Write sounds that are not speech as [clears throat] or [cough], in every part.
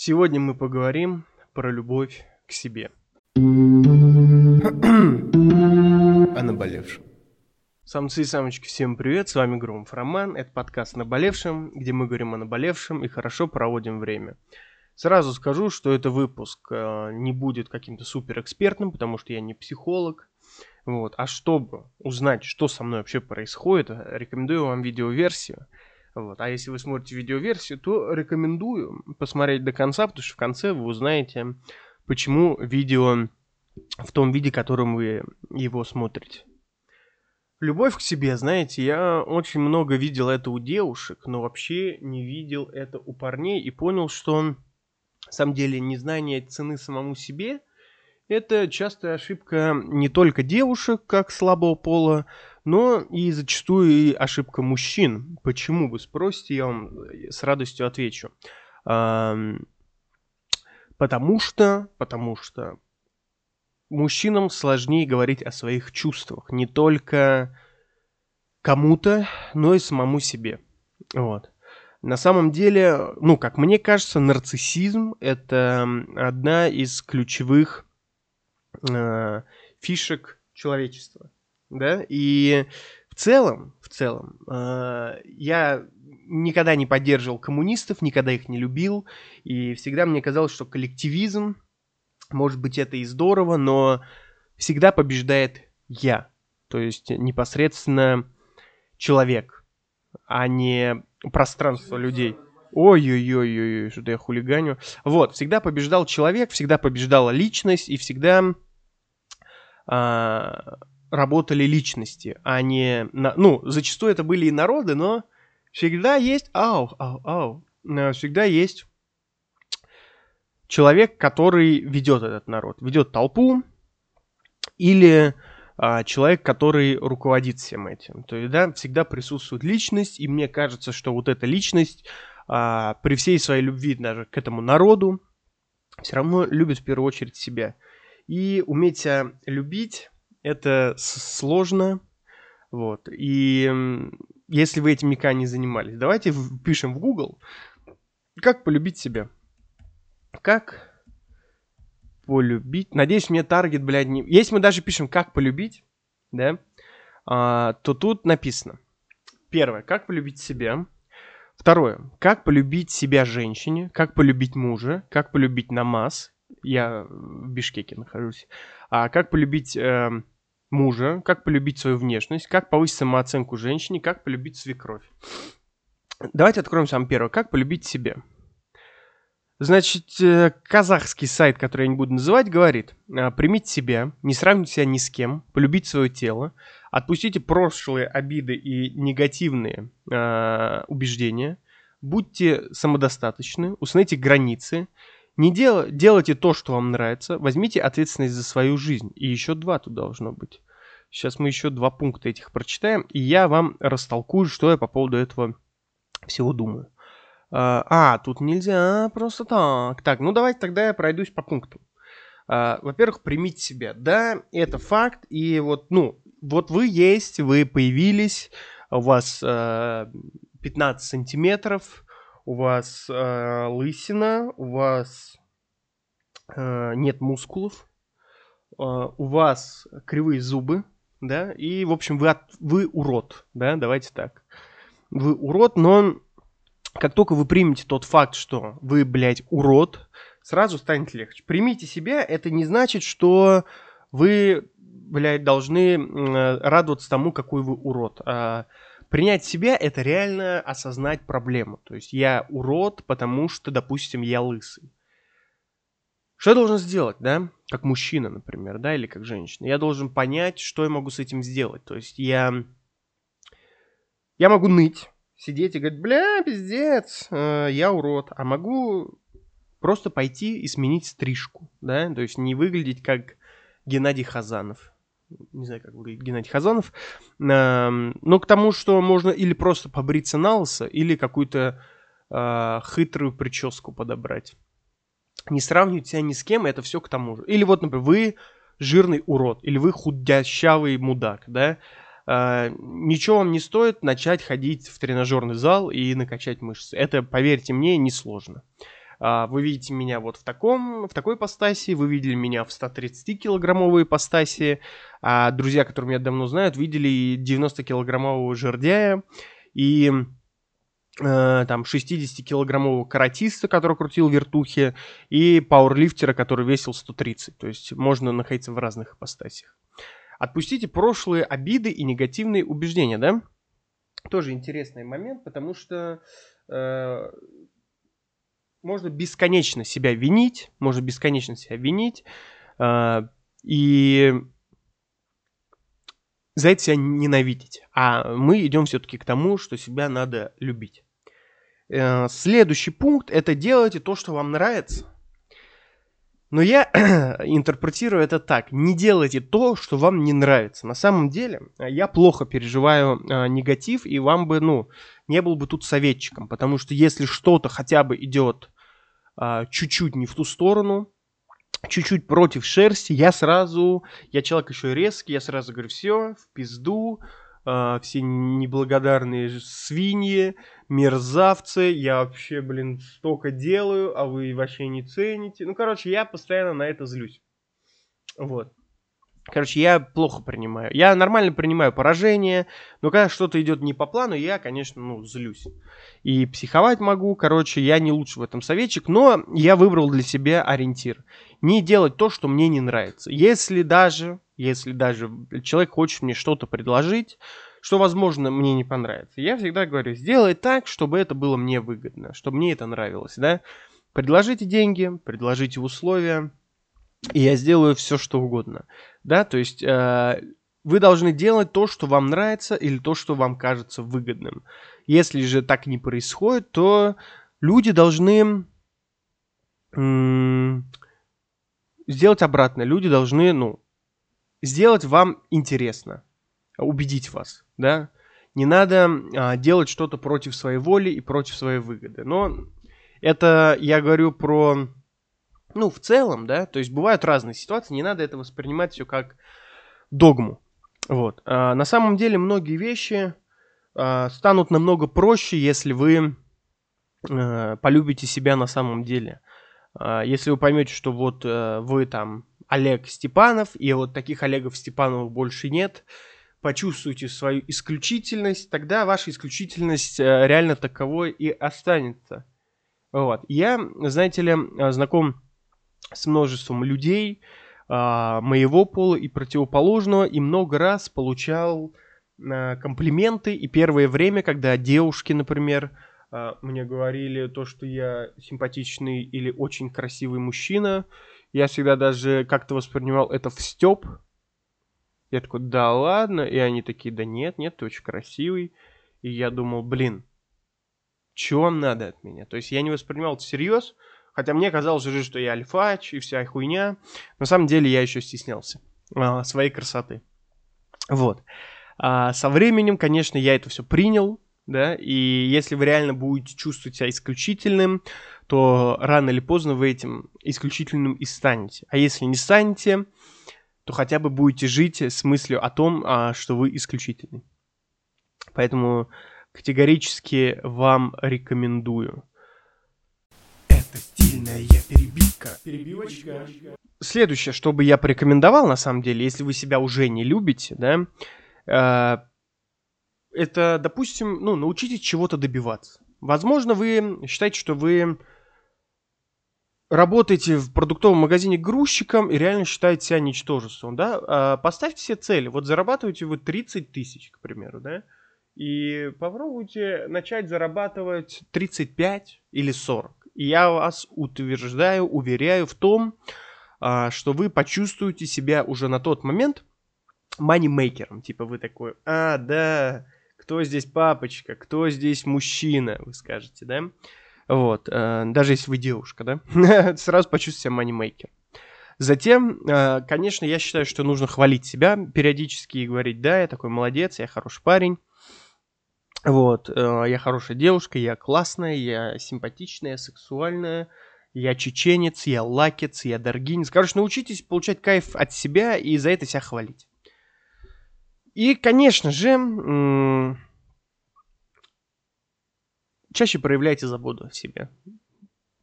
Сегодня мы поговорим про любовь к себе. О наболевшем. Самцы и самочки, всем привет, с вами Громов Роман, это подкаст «Наболевшем», где мы говорим о наболевшем и хорошо проводим время. Сразу скажу, что это выпуск э, не будет каким-то суперэкспертным, потому что я не психолог, вот. А чтобы узнать, что со мной вообще происходит, рекомендую вам видеоверсию. Вот. А если вы смотрите видеоверсию, то рекомендую посмотреть до конца, потому что в конце вы узнаете, почему видео в том виде, которым вы его смотрите. Любовь к себе, знаете, я очень много видел это у девушек, но вообще не видел это у парней и понял, что на самом деле незнание цены самому себе – это частая ошибка не только девушек, как слабого пола, но и зачастую и ошибка мужчин. Почему вы спросите, я вам с радостью отвечу. Потому что, потому что мужчинам сложнее говорить о своих чувствах. Не только кому-то, но и самому себе. Вот. На самом деле, ну, как мне кажется, нарциссизм – это одна из ключевых э, фишек человечества да, и в целом, в целом, э, я никогда не поддерживал коммунистов, никогда их не любил, и всегда мне казалось, что коллективизм, может быть, это и здорово, но всегда побеждает я, то есть непосредственно человек, а не пространство людей. Ой-ой-ой-ой, что-то я хулиганю. Вот, всегда побеждал человек, всегда побеждала личность, и всегда а, работали личности, а не... На... Ну, зачастую это были и народы, но всегда есть... Ау, ау, ау. Э, всегда есть человек, который ведет этот народ, ведет толпу, или а, человек, который руководит всем этим. То есть, да, всегда присутствует личность, и мне кажется, что вот эта личность а, при всей своей любви даже к этому народу все равно любит в первую очередь себя. И уметь себя любить это сложно, вот, и если вы этим никогда не занимались, давайте пишем в Google, как полюбить себя. Как полюбить. Надеюсь, мне таргет, блядь, не... Если мы даже пишем, как полюбить, да, а, то тут написано. Первое, как полюбить себя. Второе, как полюбить себя женщине, как полюбить мужа, как полюбить намаз. Я в Бишкеке нахожусь. А как полюбить э, мужа, как полюбить свою внешность, как повысить самооценку женщине, как полюбить свекровь. Давайте откроем сам первое. Как полюбить себя? Значит, э, казахский сайт, который я не буду называть, говорит, «А, примите себя, не сравнивайте себя ни с кем, полюбите свое тело, отпустите прошлые обиды и негативные э, убеждения, будьте самодостаточны, установите границы, не дел, делайте то, что вам нравится, возьмите ответственность за свою жизнь. И еще два тут должно быть. Сейчас мы еще два пункта этих прочитаем, и я вам растолкую, что я по поводу этого всего думаю. А, а тут нельзя просто так. Так, ну давайте тогда я пройдусь по пунктам. Во-первых, примите себя. Да, это факт, и вот, ну, вот вы есть, вы появились, у вас а, 15 сантиметров, у вас э, лысина, у вас э, нет мускулов, э, у вас кривые зубы, да, и, в общем, вы, от, вы урод, да, давайте так. Вы урод, но как только вы примете тот факт, что вы, блядь, урод, сразу станет легче. Примите себя, это не значит, что вы, блядь, должны э, радоваться тому, какой вы урод. А принять себя — это реально осознать проблему. То есть я урод, потому что, допустим, я лысый. Что я должен сделать, да? Как мужчина, например, да, или как женщина. Я должен понять, что я могу с этим сделать. То есть я... Я могу ныть, сидеть и говорить, бля, пиздец, э, я урод. А могу просто пойти и сменить стрижку, да? То есть не выглядеть как Геннадий Хазанов не знаю, как выглядит Геннадий Хазанов, но к тому, что можно или просто побриться на лысо, или какую-то э, хитрую прическу подобрать. Не сравнивать себя ни с кем, это все к тому же. Или вот, например, вы жирный урод, или вы худящавый мудак, да, Uh, ничего вам не стоит начать ходить в тренажерный зал и накачать мышцы. Это, поверьте мне, несложно. А, вы видите меня вот в таком, в такой ипостаси, вы видели меня в 130-килограммовой ипостаси, а друзья, которые меня давно знают, видели 90-килограммового жердяя и э, там 60-килограммового каратиста, который крутил вертухи, и пауэрлифтера, который весил 130. То есть можно находиться в разных ипостасях. Отпустите прошлые обиды и негативные убеждения, да? Тоже интересный момент, потому что э, можно бесконечно себя винить, можно бесконечно себя винить, э, и за это себя ненавидеть. А мы идем все-таки к тому, что себя надо любить. Э, следующий пункт это делайте то, что вам нравится. Но я [clears throat] интерпретирую это так. Не делайте то, что вам не нравится. На самом деле, э, я плохо переживаю э, негатив, и вам бы, ну, не был бы тут советчиком. Потому что если что-то хотя бы идет э, чуть-чуть не в ту сторону, чуть-чуть против шерсти, я сразу, я человек еще резкий, я сразу говорю, все, в пизду, э, все неблагодарные свиньи, мерзавцы, я вообще, блин, столько делаю, а вы вообще не цените. Ну, короче, я постоянно на это злюсь. Вот. Короче, я плохо принимаю. Я нормально принимаю поражение, но когда что-то идет не по плану, я, конечно, ну, злюсь. И психовать могу, короче, я не лучше в этом советчик, но я выбрал для себя ориентир. Не делать то, что мне не нравится. Если даже, если даже человек хочет мне что-то предложить, что, возможно, мне не понравится. Я всегда говорю, сделай так, чтобы это было мне выгодно, чтобы мне это нравилось, да. Предложите деньги, предложите условия, и я сделаю все, что угодно, да, то есть э, вы должны делать то, что вам нравится или то, что вам кажется выгодным. Если же так не происходит, то люди должны м- сделать обратно. Люди должны, ну, сделать вам интересно, убедить вас да, не надо а, делать что-то против своей воли и против своей выгоды. Но это я говорю про, ну, в целом, да, то есть бывают разные ситуации, не надо это воспринимать все как догму. Вот. А, на самом деле многие вещи а, станут намного проще, если вы а, полюбите себя на самом деле. А, если вы поймете, что вот а, вы там Олег Степанов, и вот таких Олегов Степановых больше нет, почувствуете свою исключительность, тогда ваша исключительность э, реально таковой и останется. Вот. Я, знаете ли, знаком с множеством людей а, моего пола и противоположного, и много раз получал а, комплименты. И первое время, когда девушки, например, а, мне говорили то, что я симпатичный или очень красивый мужчина, я всегда даже как-то воспринимал это в степ, я такой, да ладно. И они такие, да нет, нет, ты очень красивый. И я думал, блин, что вам надо от меня? То есть я не воспринимал это всерьез, хотя мне казалось уже, что я альфач и вся хуйня. На самом деле я еще стеснялся а, своей красоты. Вот. А со временем, конечно, я это все принял, да, и если вы реально будете чувствовать себя исключительным, то рано или поздно вы этим исключительным и станете. А если не станете, то хотя бы будете жить с мыслью о том, а, что вы исключительный. Поэтому категорически вам рекомендую. Это стильная перебивка. Перебивочка. Следующее, что бы я порекомендовал, на самом деле, если вы себя уже не любите, да, э, это, допустим, ну, научитесь чего-то добиваться. Возможно, вы считаете, что вы работаете в продуктовом магазине грузчиком и реально считаете себя ничтожеством, да, а, поставьте себе цели. Вот зарабатываете вы 30 тысяч, к примеру, да, и попробуйте начать зарабатывать 35 или 40. Я вас утверждаю, уверяю в том, а, что вы почувствуете себя уже на тот момент манимейкером. Типа вы такой, а, да, кто здесь папочка, кто здесь мужчина, вы скажете, да? Вот, э, даже если вы девушка, да, [laughs] сразу почувствуйте себя манимейкер. Затем, э, конечно, я считаю, что нужно хвалить себя периодически и говорить, да, я такой молодец, я хороший парень. Вот, э, я хорошая девушка, я классная, я симпатичная, я сексуальная, я чеченец, я лакец, я даргинец. Короче, научитесь получать кайф от себя и за это себя хвалить. И, конечно же, чаще проявляйте заботу о себе.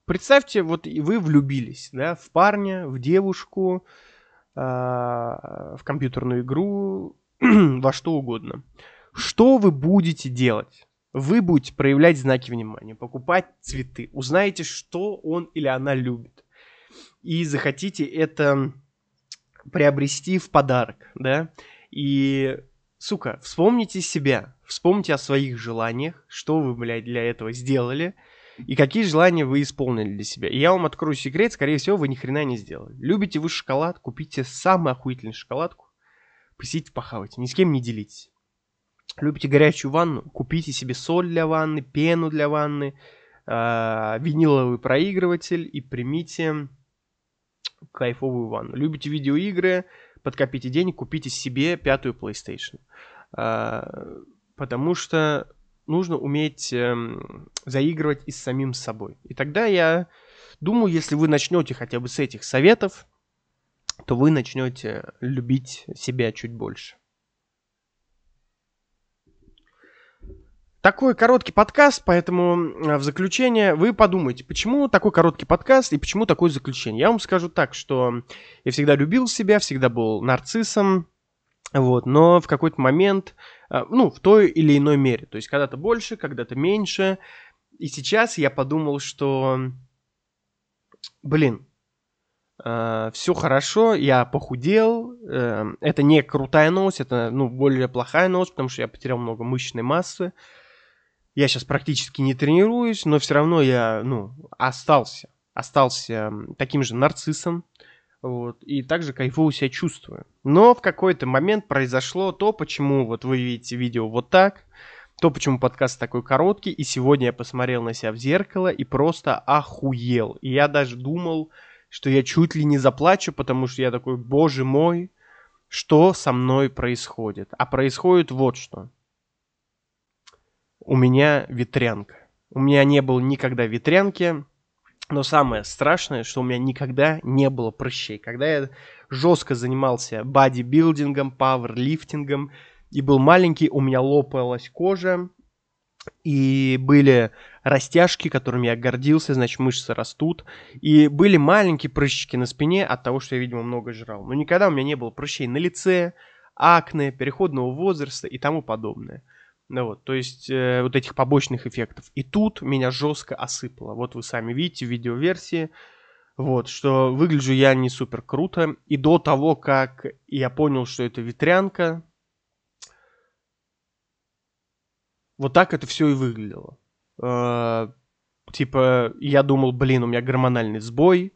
представьте, вот вы влюбились, да, в парня, в девушку, э, в компьютерную игру, [clears throat] во что угодно. Что вы будете делать? Вы будете проявлять знаки внимания, покупать цветы, узнаете, что он или она любит. И захотите это приобрести в подарок, да? И, сука, вспомните себя, вспомните о своих желаниях, что вы, блядь, для этого сделали, и какие желания вы исполнили для себя. И я вам открою секрет, скорее всего, вы ни хрена не сделали. Любите вы шоколад, купите самую охуительную шоколадку, посидите, похавайте, ни с кем не делитесь. Любите горячую ванну? Купите себе соль для ванны, пену для ванны, э, виниловый проигрыватель и примите кайфовую ванну. Любите видеоигры? Подкопите денег, купите себе пятую PlayStation. Э, потому что нужно уметь э, заигрывать и с самим собой. И тогда я думаю, если вы начнете хотя бы с этих советов, то вы начнете любить себя чуть больше. Такой короткий подкаст, поэтому в заключение вы подумайте, почему такой короткий подкаст и почему такое заключение. Я вам скажу так, что я всегда любил себя, всегда был нарциссом, вот, но в какой-то момент, ну, в той или иной мере, то есть когда-то больше, когда-то меньше, и сейчас я подумал, что, блин, Uh, все хорошо, я похудел. Uh, это не крутая новость, это ну, более плохая новость, потому что я потерял много мышечной массы. Я сейчас практически не тренируюсь, но все равно я ну, остался. Остался таким же нарциссом. Вот, и также кайфово себя чувствую. Но в какой-то момент произошло то, почему вот вы видите видео вот так, то, почему подкаст такой короткий, и сегодня я посмотрел на себя в зеркало и просто охуел. И я даже думал, что я чуть ли не заплачу, потому что я такой, боже мой, что со мной происходит? А происходит вот что. У меня ветрянка. У меня не было никогда ветрянки, но самое страшное, что у меня никогда не было прыщей. Когда я жестко занимался бодибилдингом, пауэрлифтингом и был маленький, у меня лопалась кожа, и были растяжки, которыми я гордился, значит, мышцы растут. И были маленькие прыщики на спине от того, что я, видимо, много жрал. Но никогда у меня не было прыщей на лице, акне, переходного возраста и тому подобное. Ну вот, то есть э, вот этих побочных эффектов. И тут меня жестко осыпало. Вот вы сами видите в видеоверсии. Вот, что выгляжу я не супер круто. И до того, как я понял, что это ветрянка, вот так это все и выглядело. Э, типа, я думал, блин, у меня гормональный сбой,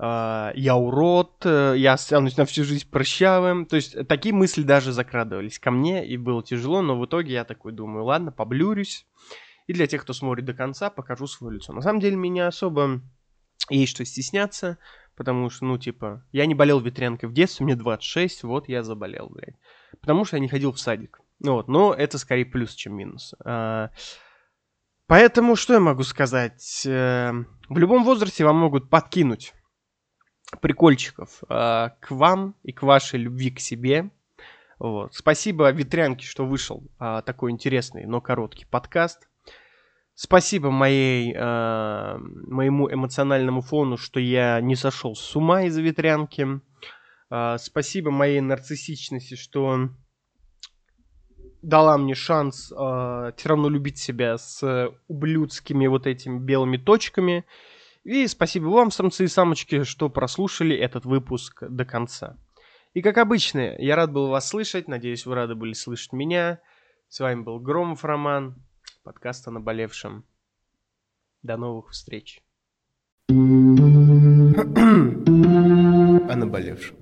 я урод, э, я останусь на всю жизнь прыщавым. То есть такие мысли даже закрадывались ко мне, и было тяжело, но в итоге я такой думаю, ладно, поблюрюсь. И для тех, кто смотрит до конца, покажу свое лицо. На самом деле меня особо есть что стесняться, потому что, ну, типа, я не болел ветрянкой в детстве, мне 26, вот я заболел, блядь. Потому что я не ходил в садик. Ну вот, но это скорее плюс, чем минус. А, поэтому что я могу сказать? Э, в любом возрасте вам могут подкинуть прикольчиков а, к вам и к вашей любви к себе. Вот. Спасибо Ветрянке, что вышел а, такой интересный, но короткий подкаст. Спасибо моей, э, моему эмоциональному фону, что я не сошел с ума из-за ветрянки. Э, спасибо моей нарциссичности, что дала мне шанс э, все равно любить себя с ублюдскими вот этими белыми точками. И спасибо вам, самцы и самочки, что прослушали этот выпуск до конца. И как обычно, я рад был вас слышать, надеюсь, вы рады были слышать меня. С вами был Громов Роман, подкаст о наболевшем. До новых встреч. [clears throat] о наболевшем.